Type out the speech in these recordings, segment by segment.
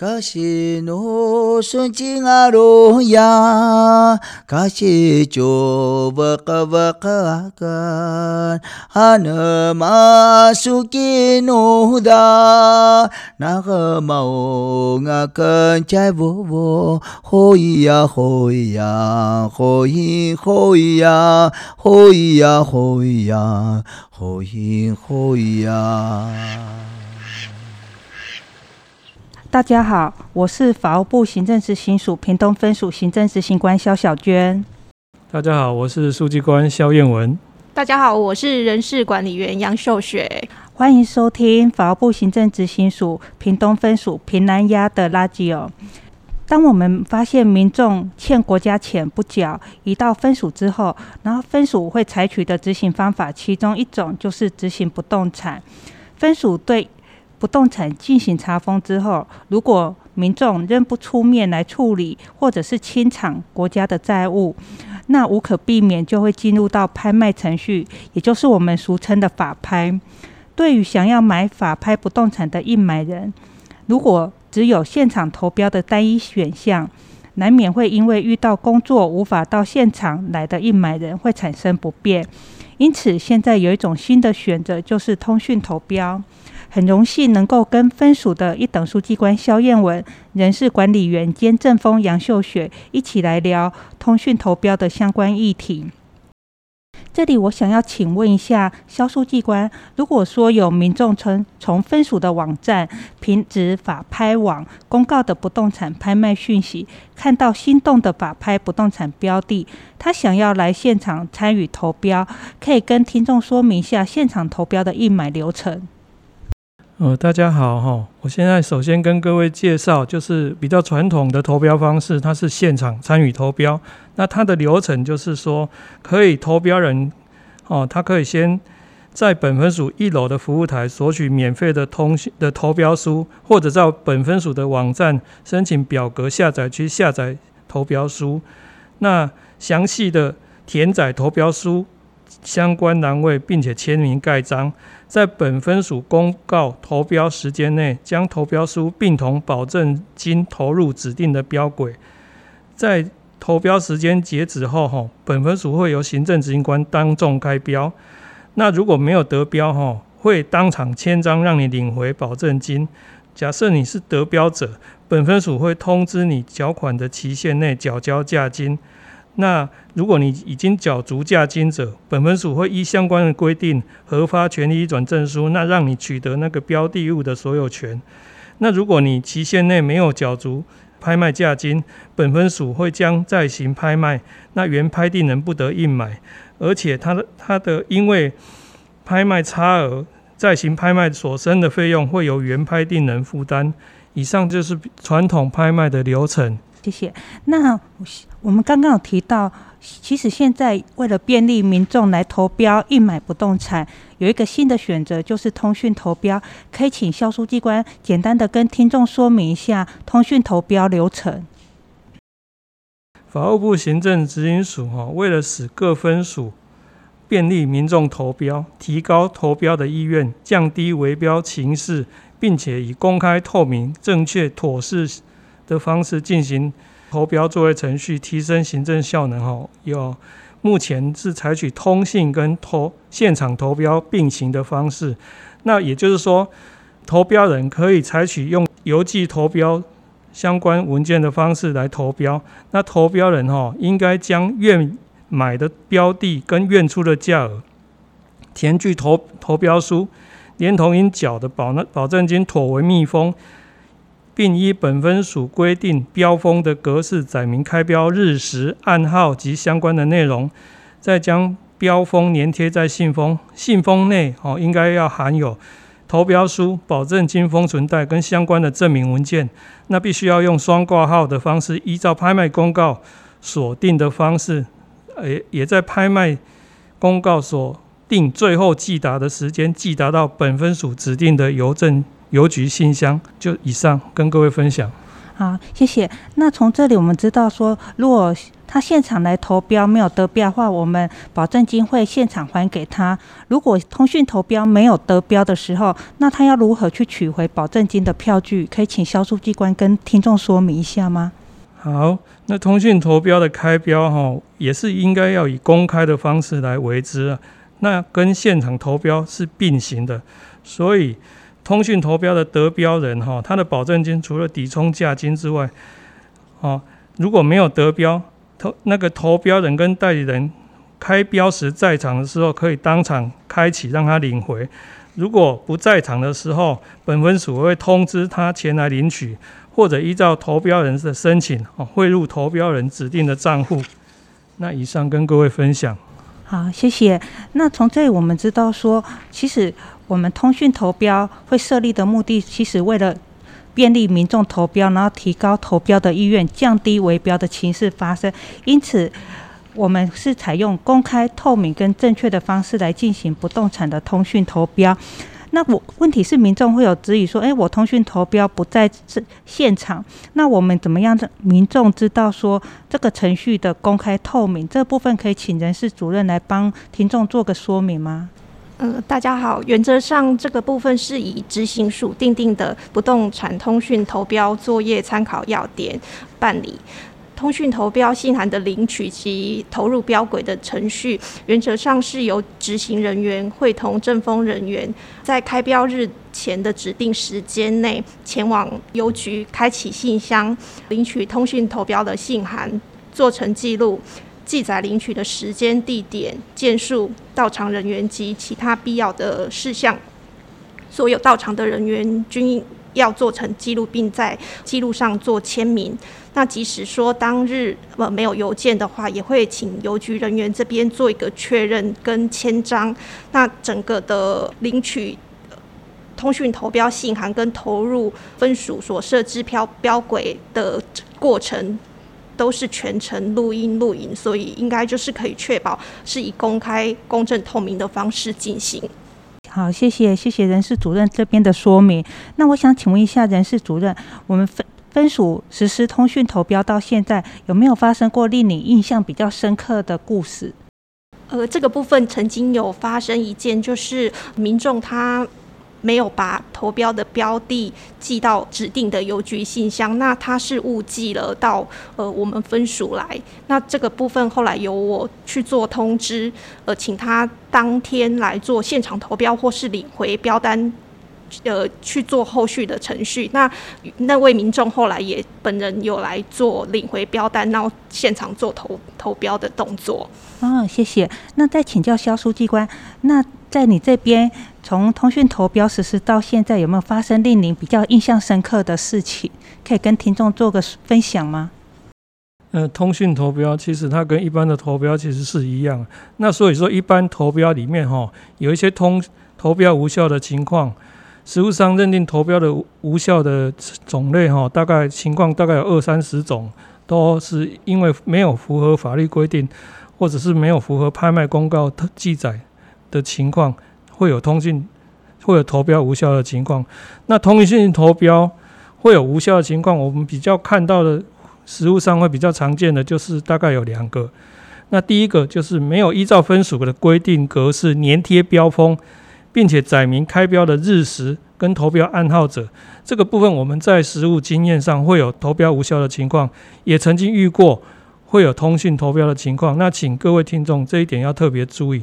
嘎西努顺境阿罗呀，嘎西就瓦嘎瓦嘎阿干，阿那玛苏吉努达，那个玛欧阿干在沃沃，吼咿呀吼咿呀，吼咿吼咿呀，吼咿呀吼咿呀，吼咿吼咿呀。大家好，我是法务部行政执行署屏东分署行政执行官萧小娟。大家好，我是书记官萧燕文。大家好，我是人事管理员杨秀雪。欢迎收听法务部行政执行署屏东分署屏南亚的垃圾哦。当我们发现民众欠国家钱不缴，移到分署之后，然后分署会采取的执行方法，其中一种就是执行不动产。分署对不动产进行查封之后，如果民众仍不出面来处理，或者是清偿国家的债务，那无可避免就会进入到拍卖程序，也就是我们俗称的法拍。对于想要买法拍不动产的应买人，如果只有现场投标的单一选项，难免会因为遇到工作无法到现场来的应买人会产生不便。因此，现在有一种新的选择，就是通讯投标。很荣幸能够跟分署的一等书记官萧燕文、人事管理员兼政风杨秀雪一起来聊通讯投标的相关议题。这里我想要请问一下萧书记官，如果说有民众从从分署的网站、平职法拍网公告的不动产拍卖讯息，看到心动的法拍不动产标的，他想要来现场参与投标，可以跟听众说明一下现场投标的应买流程。呃，大家好哈，我现在首先跟各位介绍，就是比较传统的投标方式，它是现场参与投标。那它的流程就是说，可以投标人哦，他可以先在本分署一楼的服务台索取免费的通讯的投标书，或者在本分署的网站申请表格下载去下载投标书。那详细的填载投标书相关单位，并且签名盖章。在本分署公告投标时间内，将投标书并同保证金投入指定的标轨。在投标时间截止后，哈，本分署会由行政执行官当众开标。那如果没有得标，哈，会当场签章让你领回保证金。假设你是得标者，本分署会通知你缴款的期限内缴交价金。那如果你已经缴足价金者，本分署会依相关的规定核发权利移转证书，那让你取得那个标的物的所有权。那如果你期限内没有缴足拍卖价金，本分署会将再行拍卖，那原拍定人不得应买，而且他的他的因为拍卖差额再行拍卖所生的费用会由原拍定人负担。以上就是传统拍卖的流程。谢谢。那我们刚刚有提到，其实现在为了便利民众来投标应买不动产，有一个新的选择，就是通讯投标。可以请萧书记官简单的跟听众说明一下通讯投标流程。法务部行政执行署哈，为了使各分署便利民众投标，提高投标的意愿，降低围标情势，并且以公开、透明、正确、妥适。的方式进行投标作业程序，提升行政效能。哈，有目前是采取通信跟投现场投标并行的方式。那也就是说，投标人可以采取用邮寄投标相关文件的方式来投标。那投标人哈，应该将愿买的标的跟愿出的价额填具投投标书，连同应缴的保那保证金妥为密封。并依本分署规定标封的格式载明开标日时、案号及相关的内容，再将标封粘贴在信封。信封内哦，应该要含有投标书、保证金封存袋跟相关的证明文件。那必须要用双挂号的方式，依照拍卖公告所定的方式，也也在拍卖公告所定最后寄达的时间，寄达到本分署指定的邮政。邮局信箱，就以上跟各位分享。好，谢谢。那从这里我们知道说，如果他现场来投标没有得标的话，我们保证金会现场还给他。如果通讯投标没有得标的时候，那他要如何去取回保证金的票据？可以请销售机关跟听众说明一下吗？好，那通讯投标的开标哈，也是应该要以公开的方式来为之啊。那跟现场投标是并行的，所以通讯投标的得标人哈，他的保证金除了抵充价金之外，哦，如果没有得标，投那个投标人跟代理人开标时在场的时候，可以当场开启让他领回；如果不在场的时候，本分署会通知他前来领取。或者依照投标人的申请，哦，汇入投标人指定的账户。那以上跟各位分享。好，谢谢。那从这里我们知道说，其实我们通讯投标会设立的目的，其实为了便利民众投标，然后提高投标的意愿，降低围标的情势发生。因此，我们是采用公开、透明跟正确的方式来进行不动产的通讯投标。那我问题是民众会有质疑说，诶，我通讯投标不在这现场，那我们怎么样让民众知道说这个程序的公开透明？这部分可以请人事主任来帮听众做个说明吗？嗯、呃，大家好，原则上这个部分是以执行署订定的不动产通讯投标作业参考要点办理。通讯投标信函的领取及投入标轨的程序，原则上是由执行人员会同政风人员，在开标日前的指定时间内，前往邮局开启信箱，领取通讯投标的信函，做成记录，记载领取的时间、地点、件数、到场人员及其他必要的事项。所有到场的人员均要做成记录，并在记录上做签名。那即使说当日呃没有邮件的话，也会请邮局人员这边做一个确认跟签章。那整个的领取通讯投标信函跟投入分署所设置标标轨的过程，都是全程录音录影，所以应该就是可以确保是以公开、公正、透明的方式进行。好，谢谢谢谢人事主任这边的说明。那我想请问一下人事主任，我们分分署实施通讯投标到现在，有没有发生过令你印象比较深刻的故事？呃，这个部分曾经有发生一件，就是民众他。没有把投标的标的寄到指定的邮局信箱，那他是误寄了到呃我们分署来。那这个部分后来由我去做通知，呃，请他当天来做现场投标或是领回标单，呃，去做后续的程序。那那位民众后来也本人有来做领回标单，然后现场做投投标的动作。哦，谢谢。那再请教肖书记官，那在你这边。从通讯投标实施到现在，有没有发生令您比较印象深刻的事情？可以跟听众做个分享吗？呃，通讯投标其实它跟一般的投标其实是一样。那所以说，一般投标里面哈，有一些通投标无效的情况，实务上认定投标的无效的种类哈，大概情况大概有二三十种，都是因为没有符合法律规定，或者是没有符合拍卖公告的记载的情况。会有通讯会有投标无效的情况，那通讯投标会有无效的情况，我们比较看到的实务上会比较常见的就是大概有两个。那第一个就是没有依照分署的规定格式粘贴标封，并且载明开标的日时跟投标暗号者，这个部分我们在实务经验上会有投标无效的情况，也曾经遇过会有通讯投标的情况。那请各位听众这一点要特别注意。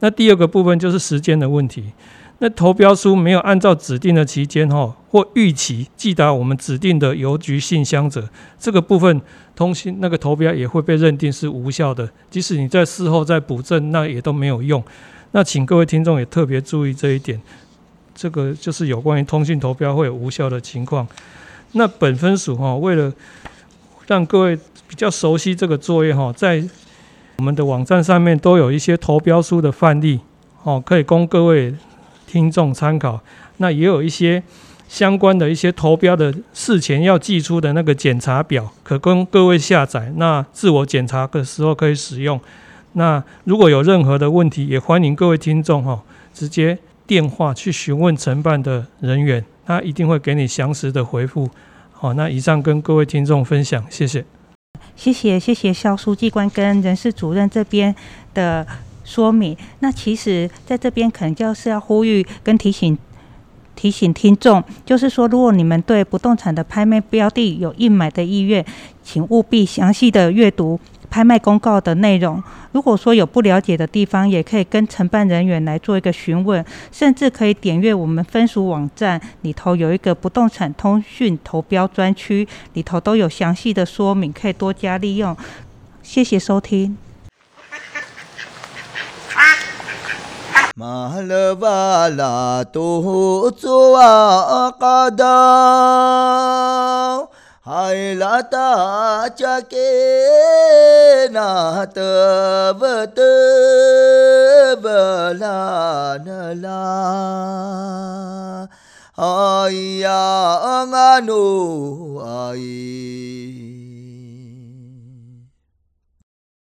那第二个部分就是时间的问题。那投标书没有按照指定的期间哈或预期寄达我们指定的邮局信箱者，这个部分通信那个投标也会被认定是无效的。即使你在事后再补正，那也都没有用。那请各位听众也特别注意这一点。这个就是有关于通讯投标会有无效的情况。那本分署哈为了让各位比较熟悉这个作业哈，在我们的网站上面都有一些投标书的范例，哦，可以供各位听众参考。那也有一些相关的一些投标的事前要寄出的那个检查表，可供各位下载。那自我检查的时候可以使用。那如果有任何的问题，也欢迎各位听众哈，直接电话去询问承办的人员，他一定会给你详实的回复。好，那以上跟各位听众分享，谢谢。谢谢谢谢肖书记官跟人事主任这边的说明。那其实在这边可能就是要呼吁跟提醒提醒听众，就是说，如果你们对不动产的拍卖标的有应买的意愿，请务必详细的阅读。拍卖公告的内容，如果说有不了解的地方，也可以跟承办人员来做一个询问，甚至可以点阅我们分署网站里头有一个不动产通讯投标专区，里头都有详细的说明，可以多加利用。谢谢收听。拉达加给那德沃德沃拉那拉，哎呀，阿努哎。